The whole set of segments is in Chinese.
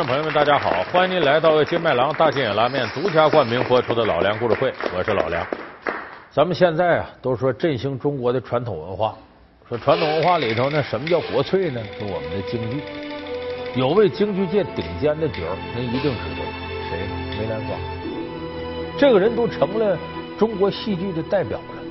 观众朋友们，大家好！欢迎您来到金麦郎大金眼拉面独家冠名播出的《老梁故事会》，我是老梁。咱们现在啊，都说振兴中国的传统文化，说传统文化里头呢，什么叫国粹呢？是我们的京剧。有位京剧界顶尖的角儿，您一定知道谁？梅兰芳。这个人都成了中国戏剧的代表了。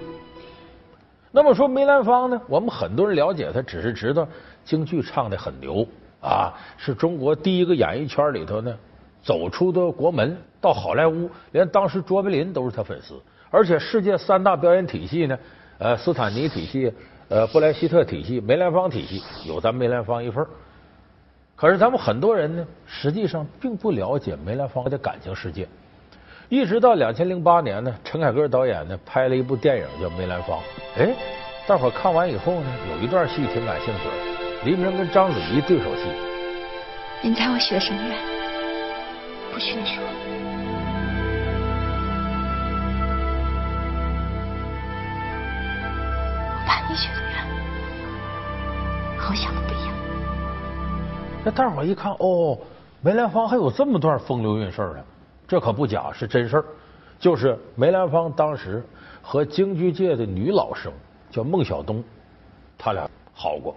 那么说梅兰芳呢？我们很多人了解他，只是知道京剧唱的很牛。啊，是中国第一个演艺圈里头呢，走出的国门到好莱坞，连当时卓别林都是他粉丝，而且世界三大表演体系呢，呃，斯坦尼体系、呃，布莱希特体系、梅兰芳体系，有咱梅兰芳一份可是咱们很多人呢，实际上并不了解梅兰芳的感情世界。一直到两千零八年呢，陈凯歌导演呢拍了一部电影叫《梅兰芳》，哎，大伙看完以后呢，有一段戏挺感兴趣的。黎明跟章子怡对手戏，您猜我许的什么愿？不许你说。我怕你许的愿和我想的不一样。那大伙一看，哦，梅兰芳还有这么段风流韵事儿啊！这可不假，是真事儿。就是梅兰芳当时和京剧界的女老生叫孟小冬，他俩好过。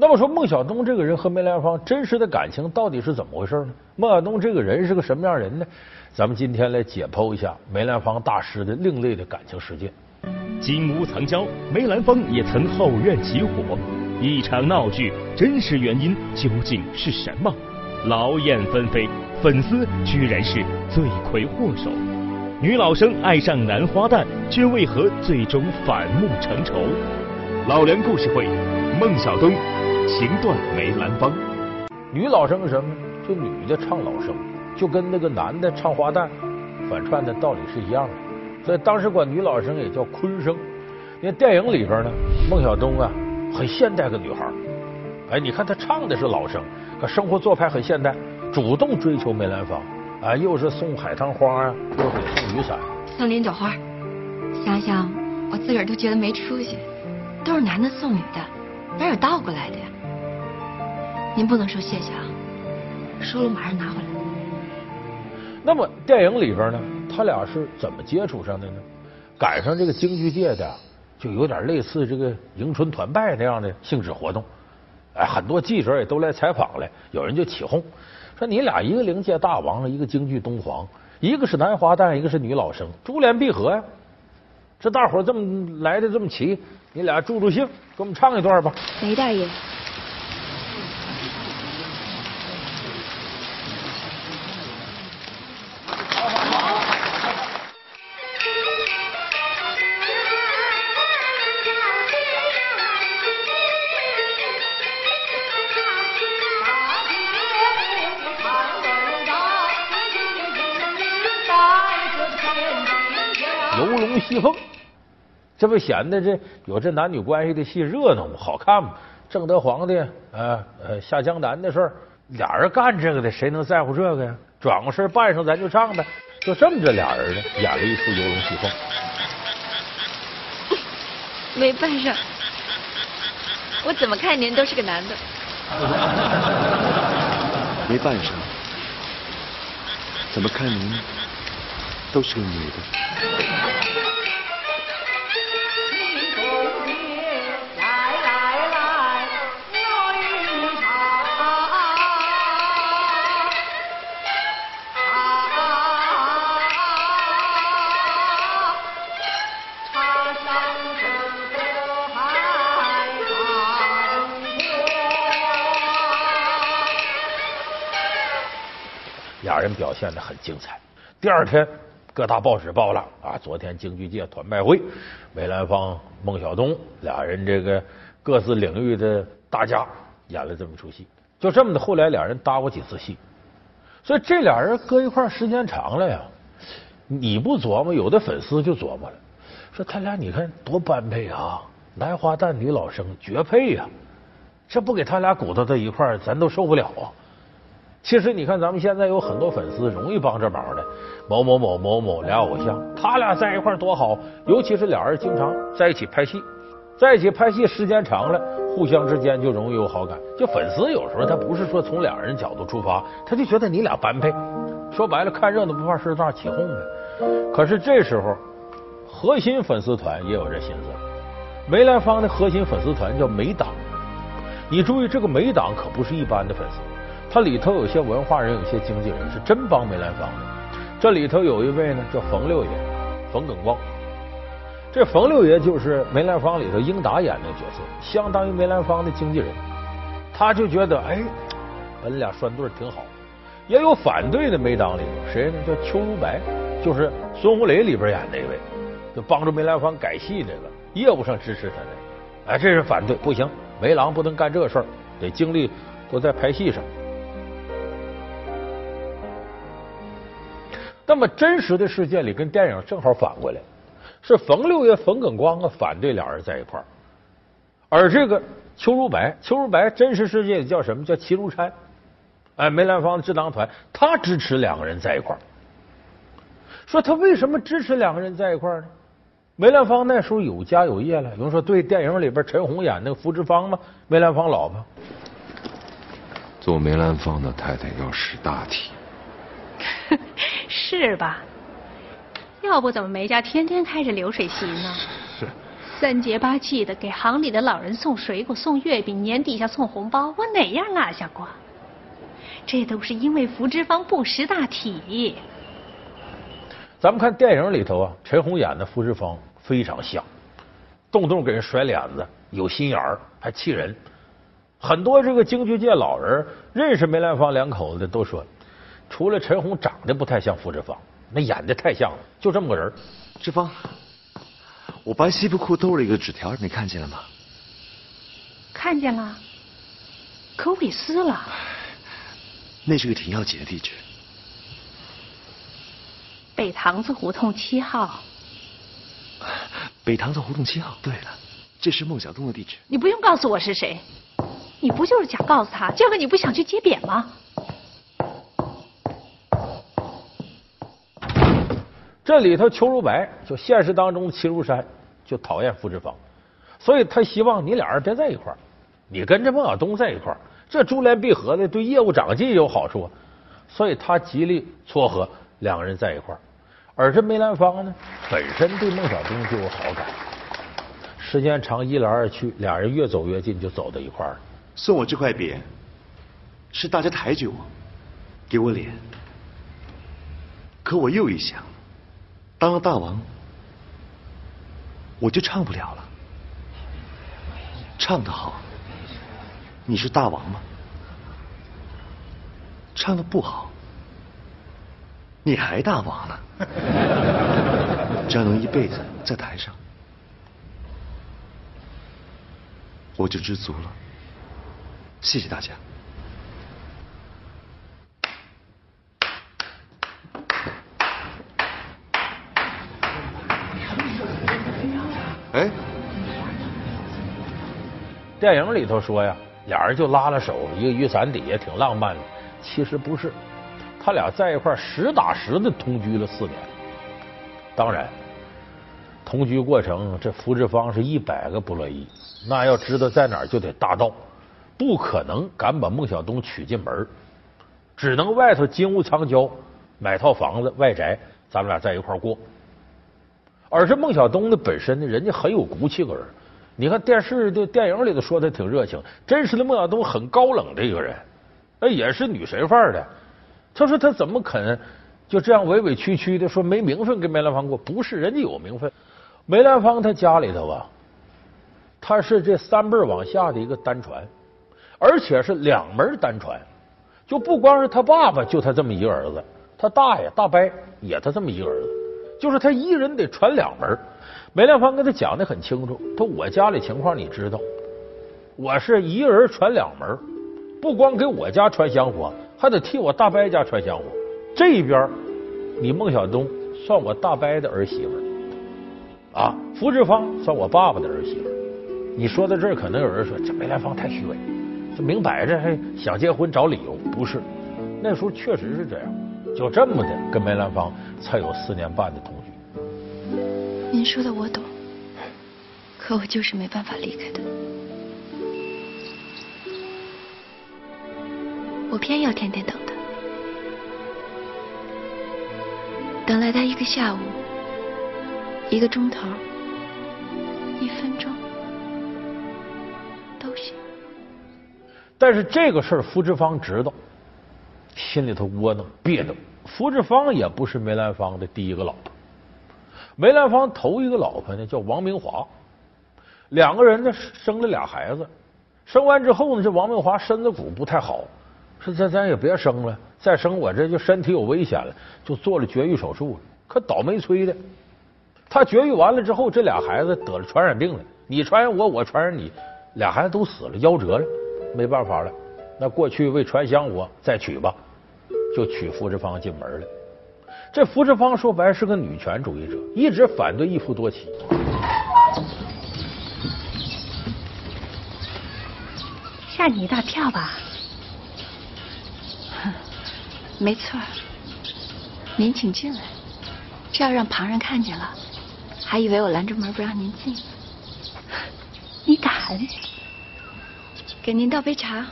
那么说，孟小冬这个人和梅兰芳真实的感情到底是怎么回事呢？孟小冬这个人是个什么样人呢？咱们今天来解剖一下梅兰芳大师的另类的感情世界。金屋藏娇，梅兰芳也曾后院起火，一场闹剧，真实原因究竟是什么？劳燕分飞，粉丝居然是罪魁祸首。女老生爱上男花旦，却为何最终反目成仇？老梁故事会，孟小冬。情断梅兰芳，女老生是什么呢？就女的唱老生，就跟那个男的唱花旦反串的道理是一样的。所以当时管女老生也叫昆生。那电影里边呢，孟小冬啊，很现代个女孩。哎，你看她唱的是老生，可生活做派很现代，主动追求梅兰芳。啊，又是送海棠花啊，又给送雨伞，送菱角花。想想我自个儿都觉得没出息，都是男的送女的，哪有倒过来的呀？您不能说谢谢啊，收了马上拿回来。那么电影里边呢，他俩是怎么接触上的呢？赶上这个京剧界的，就有点类似这个迎春团拜那样的性质活动。哎，很多记者也都来采访了，有人就起哄说：“你俩一个灵界大王，一个京剧东皇，一个是男花旦，一个是女老生，珠联璧合呀！这大伙这么来的这么齐，你俩助助兴，给我们唱一段吧。”梅大爷。戏凤，这不显得这有这男女关系的戏热闹吗？好看吗？正德皇帝呃呃下江南的事儿，俩人干这个的，谁能在乎这个呀？转过身扮上咱就唱呗，就这么着俩人呢，演了一出游龙戏凤。没扮上，我怎么看您都是个男的。没扮上，怎么看您都是个女的。俩人表现的很精彩。第二天，各大报纸报了啊，昨天京剧界团拜会，梅兰芳、孟小冬俩人这个各自领域的大家演了这么出戏。就这么的，后来俩人搭过几次戏。所以这俩人搁一块时间长了呀，你不琢磨，有的粉丝就琢磨了，说他俩你看多般配啊，男花旦女老生绝配呀，这不给他俩鼓捣在一块咱都受不了啊。其实你看，咱们现在有很多粉丝容易帮这忙的，某某某某某俩偶像，他俩在一块多好，尤其是俩人经常在一起拍戏，在一起拍戏时间长了，互相之间就容易有好感。就粉丝有时候他不是说从两人角度出发，他就觉得你俩般配。说白了，看热闹不怕事大，起哄呗。可是这时候，核心粉丝团也有这心思。梅兰芳的核心粉丝团叫梅党，你注意，这个梅党可不是一般的粉丝，它里头有些文化人，有些经纪人是真帮梅兰芳的。这里头有一位呢，叫冯六爷，冯耿光。这冯六爷就是梅兰芳里头英达演的角色，相当于梅兰芳的经纪人。他就觉得，哎，本俩拴对挺好。也有反对的梅党里头，谁呢？叫邱如白，就是孙红雷里边演那位，就帮助梅兰芳改戏那个，业务上支持他的。哎，这是反对，不行，梅郎不能干这事儿，得精力都在拍戏上。那么真实的世界里跟电影正好反过来。是冯六爷冯耿光啊反对俩人在一块儿，而这个邱如白，邱如白真实世界里叫什么叫齐如山？哎，梅兰芳的智囊团，他支持两个人在一块儿。说他为什么支持两个人在一块儿呢？梅兰芳那时候有家有业了，有人说对电影里边陈红演那个福芝芳吗？梅兰芳老婆。做梅兰芳的太太要识大体，是吧？要不怎么梅家天天开着流水席呢？是三节八气的给行里的老人送水果、送月饼，年底下送红包，我哪样落下过？这都是因为福芝芳不识大体。咱们看电影里头啊，陈红演的福芝芳非常像，动不动给人甩脸子，有心眼儿，还气人。很多这个京剧界老人认识梅兰芳两口子的都说，除了陈红长得不太像付志芳。那演的太像了，就这么个人。志芳，我白西服裤兜了一个纸条，你看见了吗？看见了，可我给撕了。那是个挺要紧的地址，北塘子胡同七号。北塘子胡同七号。对了，这是孟小冬的地址。你不用告诉我是谁，你不就是想告诉他，就个你不想去接扁吗？这里头，邱如白就现实当中的齐如山就讨厌傅志芳，所以他希望你俩人别在一块儿，你跟着孟小冬在一块儿，这珠联璧合的对业务长进有好处啊，所以他极力撮合两个人在一块儿。而这梅兰芳呢，本身对孟小冬就有好感，时间长一来二去，俩人越走越近，就走到一块儿了。送我这块匾，是大家抬举我，给我脸，可我又一想。当了大王，我就唱不了了。唱得好，你是大王吗？唱的不好，你还大王呢？只要能一辈子在台上，我就知足了。谢谢大家。电影里头说呀，俩人就拉了手，一个雨伞底下挺浪漫的。其实不是，他俩在一块实打实的同居了四年。当然，同居过程这福志芳是一百个不乐意。那要知道在哪儿就得大闹，不可能敢把孟小冬娶进门，只能外头金屋藏娇，买套房子外宅，咱们俩在一块过。而是孟小冬呢，本身呢，人家很有骨气个人。你看电视的电影里头说他挺热情，真实的孟小冬很高冷的一个人，那也是女神范儿的。他说他怎么肯就这样委委屈屈的说没名分跟梅兰芳过？不是，人家有名分。梅兰芳他家里头啊，他是这三辈往下的一个单传，而且是两门单传，就不光是他爸爸就他这么一个儿子，他大爷大伯也他这么一个儿子。就是他一人得传两门，梅兰芳跟他讲的很清楚。他我家里情况你知道，我是一人传两门，不光给我家传香火，还得替我大伯家传香火。这一边你孟小冬算我大伯的儿媳妇啊，福芝芳算我爸爸的儿媳妇。你说到这儿，可能有人说这梅兰芳太虚伪，这明摆着还想结婚找理由。不是，那时候确实是这样。就这么的跟梅兰芳才有四年半的同。您说的我懂，可我就是没办法离开他。我偏要天天等他，等来他一个下午，一个钟头，一分钟都行。但是这个事儿，福芝芳知道，心里头窝囊别扭。福芝芳也不是梅兰芳的第一个老婆，梅兰芳头一个老婆呢叫王明华，两个人呢生了俩孩子，生完之后呢，这王明华身子骨不太好。说咱咱也别生了，再生我这就身体有危险了，就做了绝育手术了。可倒霉催的，他绝育完了之后，这俩孩子得了传染病了，你传染我，我传染你，俩孩子都死了，夭折了，没办法了。那过去为传香火，再娶吧，就娶福芝芳进门了。这福芝芳说白是个女权主义者，一直反对一夫多妻。吓你一大跳吧？没错，您请进来。这要让旁人看见了，还以为我拦着门不让您进。你敢？给您倒杯茶。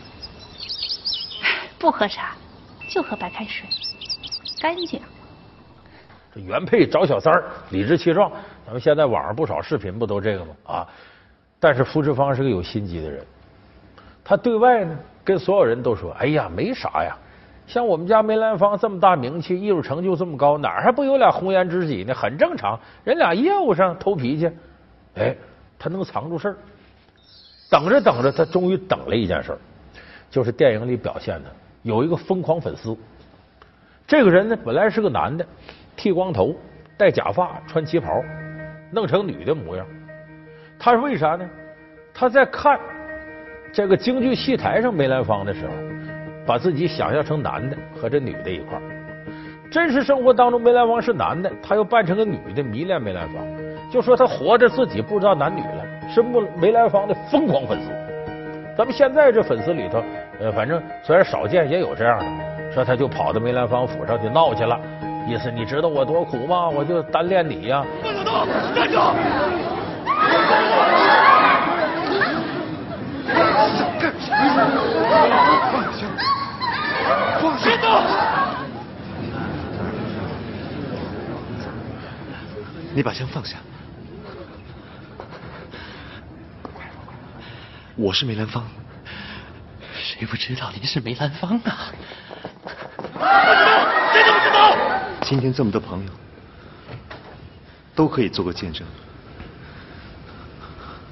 不喝茶，就喝白开水，干净。原配找小三儿，理直气壮。咱们现在网上不少视频不都这个吗？啊！但是付志芳是个有心机的人，他对外呢跟所有人都说：“哎呀，没啥呀。”像我们家梅兰芳这么大名气，艺术成就这么高，哪还不有俩红颜知己呢？很正常，人俩业务上偷脾气，哎，他能藏住事儿。等着等着，他终于等了一件事儿，就是电影里表现的有一个疯狂粉丝。这个人呢，本来是个男的，剃光头，戴假发，穿旗袍，弄成女的模样。他是为啥呢？他在看这个京剧戏台上梅兰芳的时候。把自己想象成男的和这女的一块儿，真实生活当中梅兰芳是男的，他又扮成个女的迷恋梅兰芳，就说他活着自己不知道男女了，是梅梅兰芳的疯狂粉丝。咱们现在这粉丝里头，呃，反正虽然少见，也有这样的，说他就跑到梅兰芳府上去闹去了，意思你知道我多苦吗？我就单恋你呀！放小刀，站住！想干什么？放下！放下！你把枪放下。我是梅兰芳，谁不知道您是梅兰芳啊？谁都不知道。今天这么多朋友，都可以做个见证。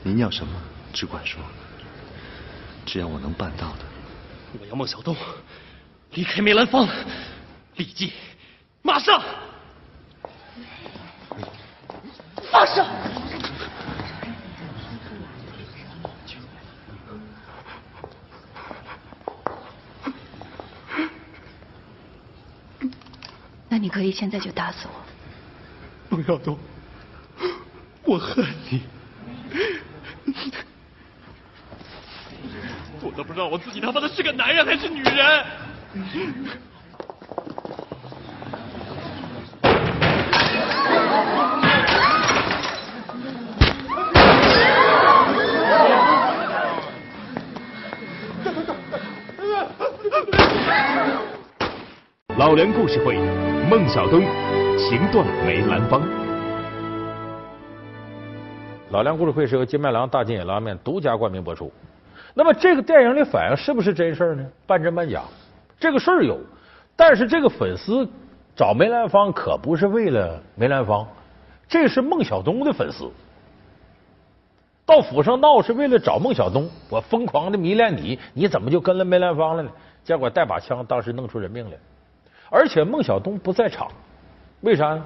您要什么，只管说，只要我能办到的。我要孟小冬离开梅兰芳，立即，马上，你可以现在就打死我。孟小冬，我恨你，我都不知道我自己他妈的是个男人还是女人。老梁故事会，孟小冬情断梅兰芳。老梁故事会是由金麦郎大金野拉面独家冠名播出。那么这个电影里反映是不是真事儿呢？半真半假。这个事儿有，但是这个粉丝找梅兰芳可不是为了梅兰芳，这是孟小冬的粉丝。到府上闹是为了找孟小冬，我疯狂的迷恋你，你怎么就跟了梅兰芳了呢？结果带把枪，当时弄出人命来。而且孟小冬不在场，为啥呢？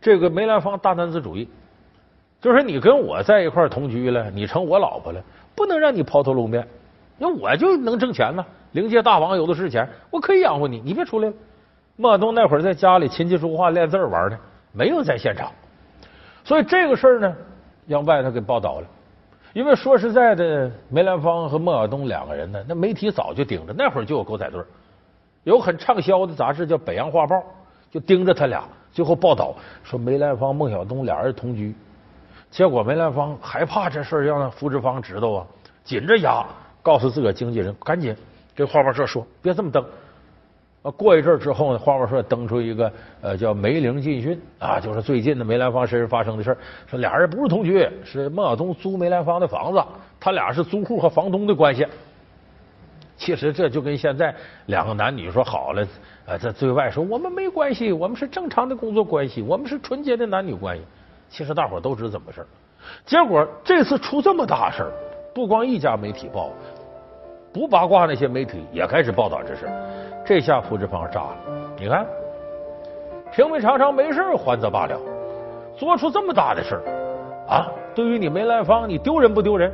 这个梅兰芳大男子主义，就是你跟我在一块同居了，你成我老婆了，不能让你抛头露面。那我就能挣钱呢，灵界大王有的是钱，我可以养活你，你别出来了。孟小冬那会儿在家里琴棋书画练字玩呢，没有在现场。所以这个事儿呢，让外头给报道了。因为说实在的，梅兰芳和孟小冬两个人呢，那媒体早就盯着，那会儿就有狗仔队。有很畅销的杂志叫《北洋画报》，就盯着他俩，最后报道说梅兰芳、孟小冬俩人同居。结果梅兰芳害怕这事让福芝芳知道啊，紧着牙告诉自个经纪人，赶紧跟画报社说，别这么登。啊，过一阵之后呢，画报社登出一个呃叫梅玲禁讯啊，就是最近的梅兰芳身上发生的事说俩人不是同居，是孟小冬租梅兰芳的房子，他俩是租户和房东的关系。其实这就跟现在两个男女说好了，呃，在对外说我们没关系，我们是正常的工作关系，我们是纯洁的男女关系。其实大伙都知道怎么回事结果这次出这么大事儿，不光一家媒体报，不八卦那些媒体也开始报道这事这下傅志芳炸了。你看，平平常常没事还则罢了，做出这么大的事儿啊！对于你梅兰芳，你丢人不丢人？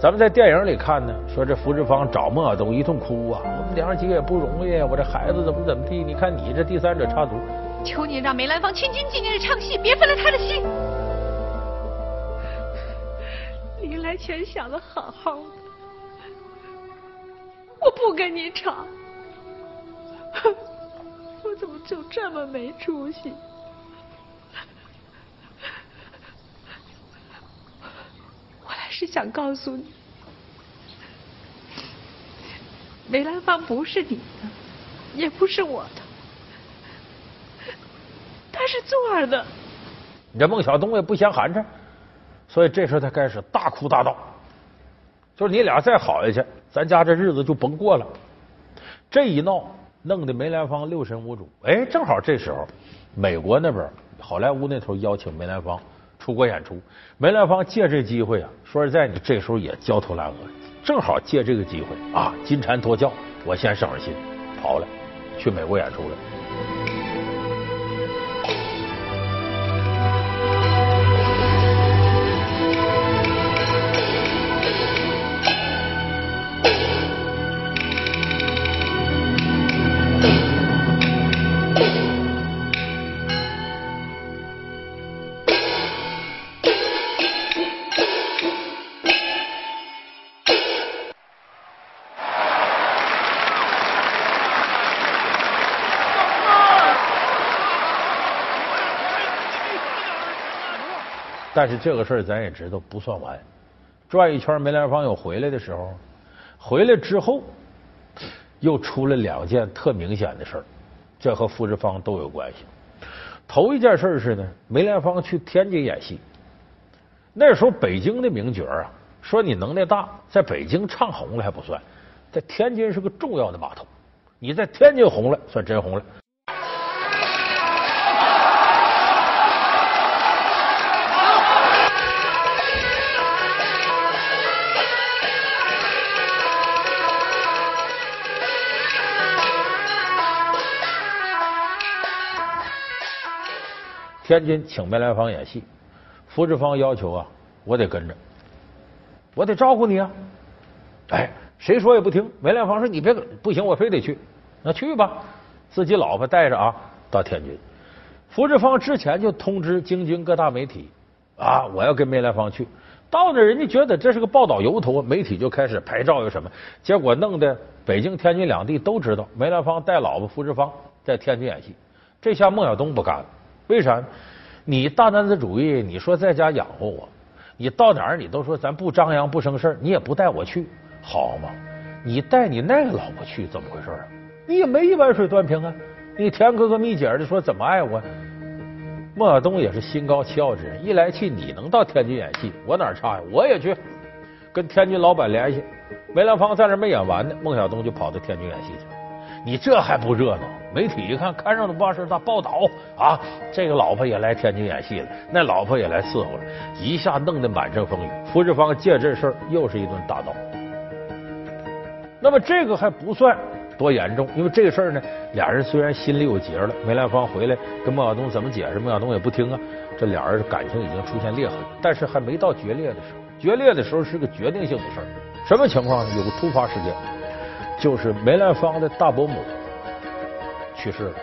咱们在电影里看呢，说这傅志芳找孟小冬一通哭啊，我们娘几个也不容易，我这孩子怎么怎么地？你看你这第三者插足。求你让梅兰芳清清静静的唱戏，别分了他的心。临来前想的好好的，我不跟你吵，哼我怎么就这么没出息？我还是想告诉你，梅兰芳不是你的，也不是我的。他是做儿的，你这孟小冬也不嫌寒碜，所以这时候他开始大哭大闹，就是你俩再好下去，咱家这日子就甭过了。这一闹，弄得梅兰芳六神无主。哎，正好这时候，美国那边好莱坞那头邀请梅兰芳出国演出，梅兰芳借这机会啊，说实在，你这时候也焦头烂额，正好借这个机会啊，金蝉脱壳，我先省着心，跑了，去美国演出了。但是这个事儿咱也知道不算完，转一圈梅兰芳又回来的时候，回来之后又出了两件特明显的事儿，这和傅志芳都有关系。头一件事是呢，梅兰芳去天津演戏，那时候北京的名角啊，说你能耐大，在北京唱红了还不算，在天津是个重要的码头，你在天津红了算真红了。天津请梅兰芳演戏，福志芳要求啊，我得跟着，我得照顾你啊！哎，谁说也不听。梅兰芳说：“你别不行，我非得去。”那去吧，自己老婆带着啊，到天津。福志芳之前就通知京津各大媒体啊，我要跟梅兰芳去。到那人家觉得这是个报道由头，媒体就开始拍照有什么，结果弄得北京、天津两地都知道梅兰芳带老婆福志芳在天津演戏。这下孟小冬不干了。为啥？你大男子主义，你说在家养活我，你到哪儿你都说咱不张扬不生事儿，你也不带我去，好吗？你带你那个老婆去，怎么回事啊？你也没一碗水端平啊！你甜哥哥蜜姐的说怎么爱我？孟小冬也是心高气傲之人，一来气你能到天津演戏，我哪差呀？我也去，跟天津老板联系。梅兰芳在那没演完呢，孟小冬就跑到天津演戏去了。你这还不热闹？媒体一看，看上的不事大报道啊！这个老婆也来天津演戏了，那老婆也来伺候了，一下弄得满城风雨。傅志芳借这事儿又是一顿大闹。那么这个还不算多严重，因为这个事儿呢，俩人虽然心里有结了，梅兰芳回来跟孟小冬怎么解释，孟小冬也不听啊。这俩人感情已经出现裂痕，但是还没到决裂的时候。决裂的时候是个决定性的事儿，什么情况呢？有个突发事件。就是梅兰芳的大伯母去世了。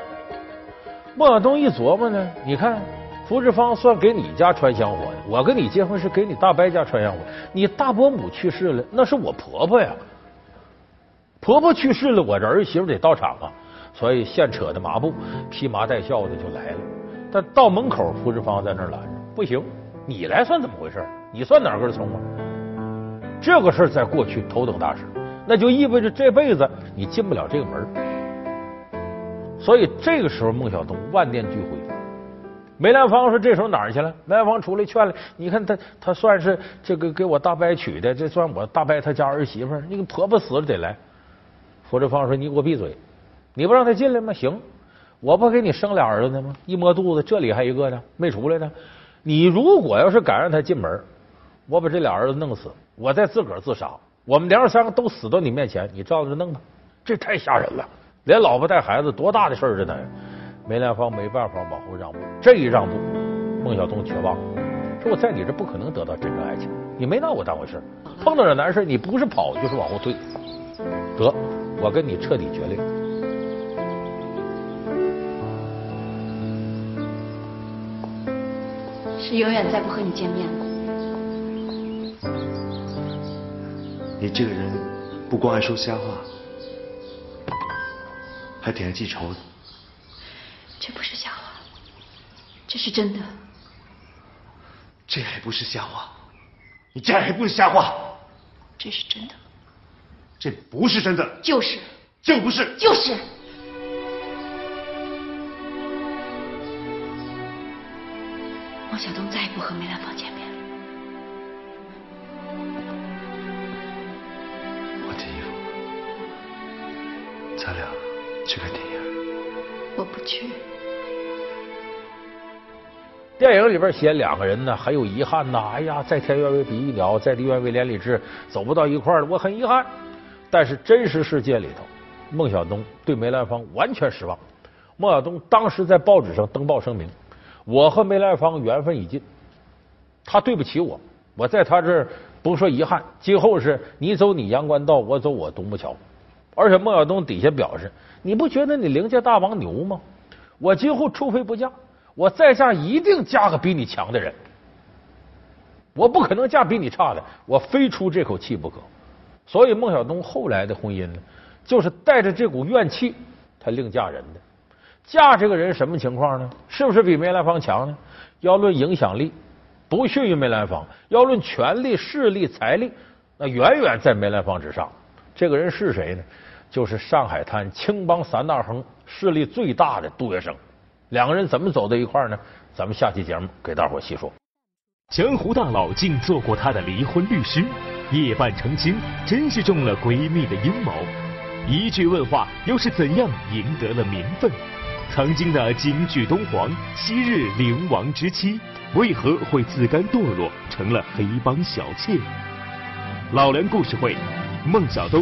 孟小冬一琢磨呢，你看，福芝芳算给你家传香火的，我跟你结婚是给你大伯家传香火。你大伯母去世了，那是我婆婆呀，婆婆去世了，我这儿媳妇得到场啊。所以现扯的麻布，披麻戴孝的就来了。但到门口，福芝芳在那儿拦着，不行，你来算怎么回事？你算哪根葱啊？这个事儿在过去头等大事，那就意味着这辈子你进不了这个门。所以这个时候，孟小冬万念俱灰。梅兰芳说：“这时候哪儿去了？”梅兰芳出来劝了：“你看他，他算是这个给我大伯娶的，这算我大伯他家儿媳妇。那个婆婆死了得来。”佛志芳说：“你给我闭嘴！你不让他进来吗？行，我不给你生俩儿子呢吗？一摸肚子，这里还一个呢，没出来呢。你如果要是敢让他进门，我把这俩儿子弄死，我再自个儿自杀，我们娘三个都死到你面前，你照着弄吧。这太吓人了，连老婆带孩子多大的事儿这呢？”梅兰芳没办法往后让步，这一让步，孟小冬绝望。了，说我在你这不可能得到真正爱情，你没拿我当回事碰到点难事你不是跑就是往后退，得，我跟你彻底决裂，是永远再不和你见面了。你这个人不光爱说瞎话，还挺爱记仇的。这不是瞎话，这是真的。这还不是瞎话？你这还不是瞎话？这是真的。这不是真的。就是。就不是。就是。王晓东再也不和梅兰芳见面去。电影里边写两个人呢，很有遗憾呐。哎呀，在天愿为比翼鸟，在地愿为连理枝，走不到一块儿了，我很遗憾。但是真实世界里头，孟小冬对梅兰芳完全失望。孟小冬当时在报纸上登报声明：“我和梅兰芳缘分已尽，他对不起我，我在他这儿不说遗憾，今后是你走你阳关道，我走我独木桥。”而且孟小冬底下表示：“你不觉得你凌家大王牛吗？我今后除非不嫁。”我再嫁一定嫁个比你强的人，我不可能嫁比你差的，我非出这口气不可。所以孟小冬后来的婚姻呢，就是带着这股怨气，他另嫁人的。嫁这个人什么情况呢？是不是比梅兰芳强呢？要论影响力，不逊于梅兰芳；要论权力、势力、财力，那远远在梅兰芳之上。这个人是谁呢？就是上海滩青帮三大亨势力最大的杜月笙。两个人怎么走到一块儿呢？咱们下期节目给大伙细说。江湖大佬竟做过他的离婚律师，夜半成亲，真是中了闺蜜的阴谋。一句问话，又是怎样赢得了名分？曾经的京剧东皇，昔日灵王之妻，为何会自甘堕落，成了黑帮小妾？老梁故事会，孟小冬。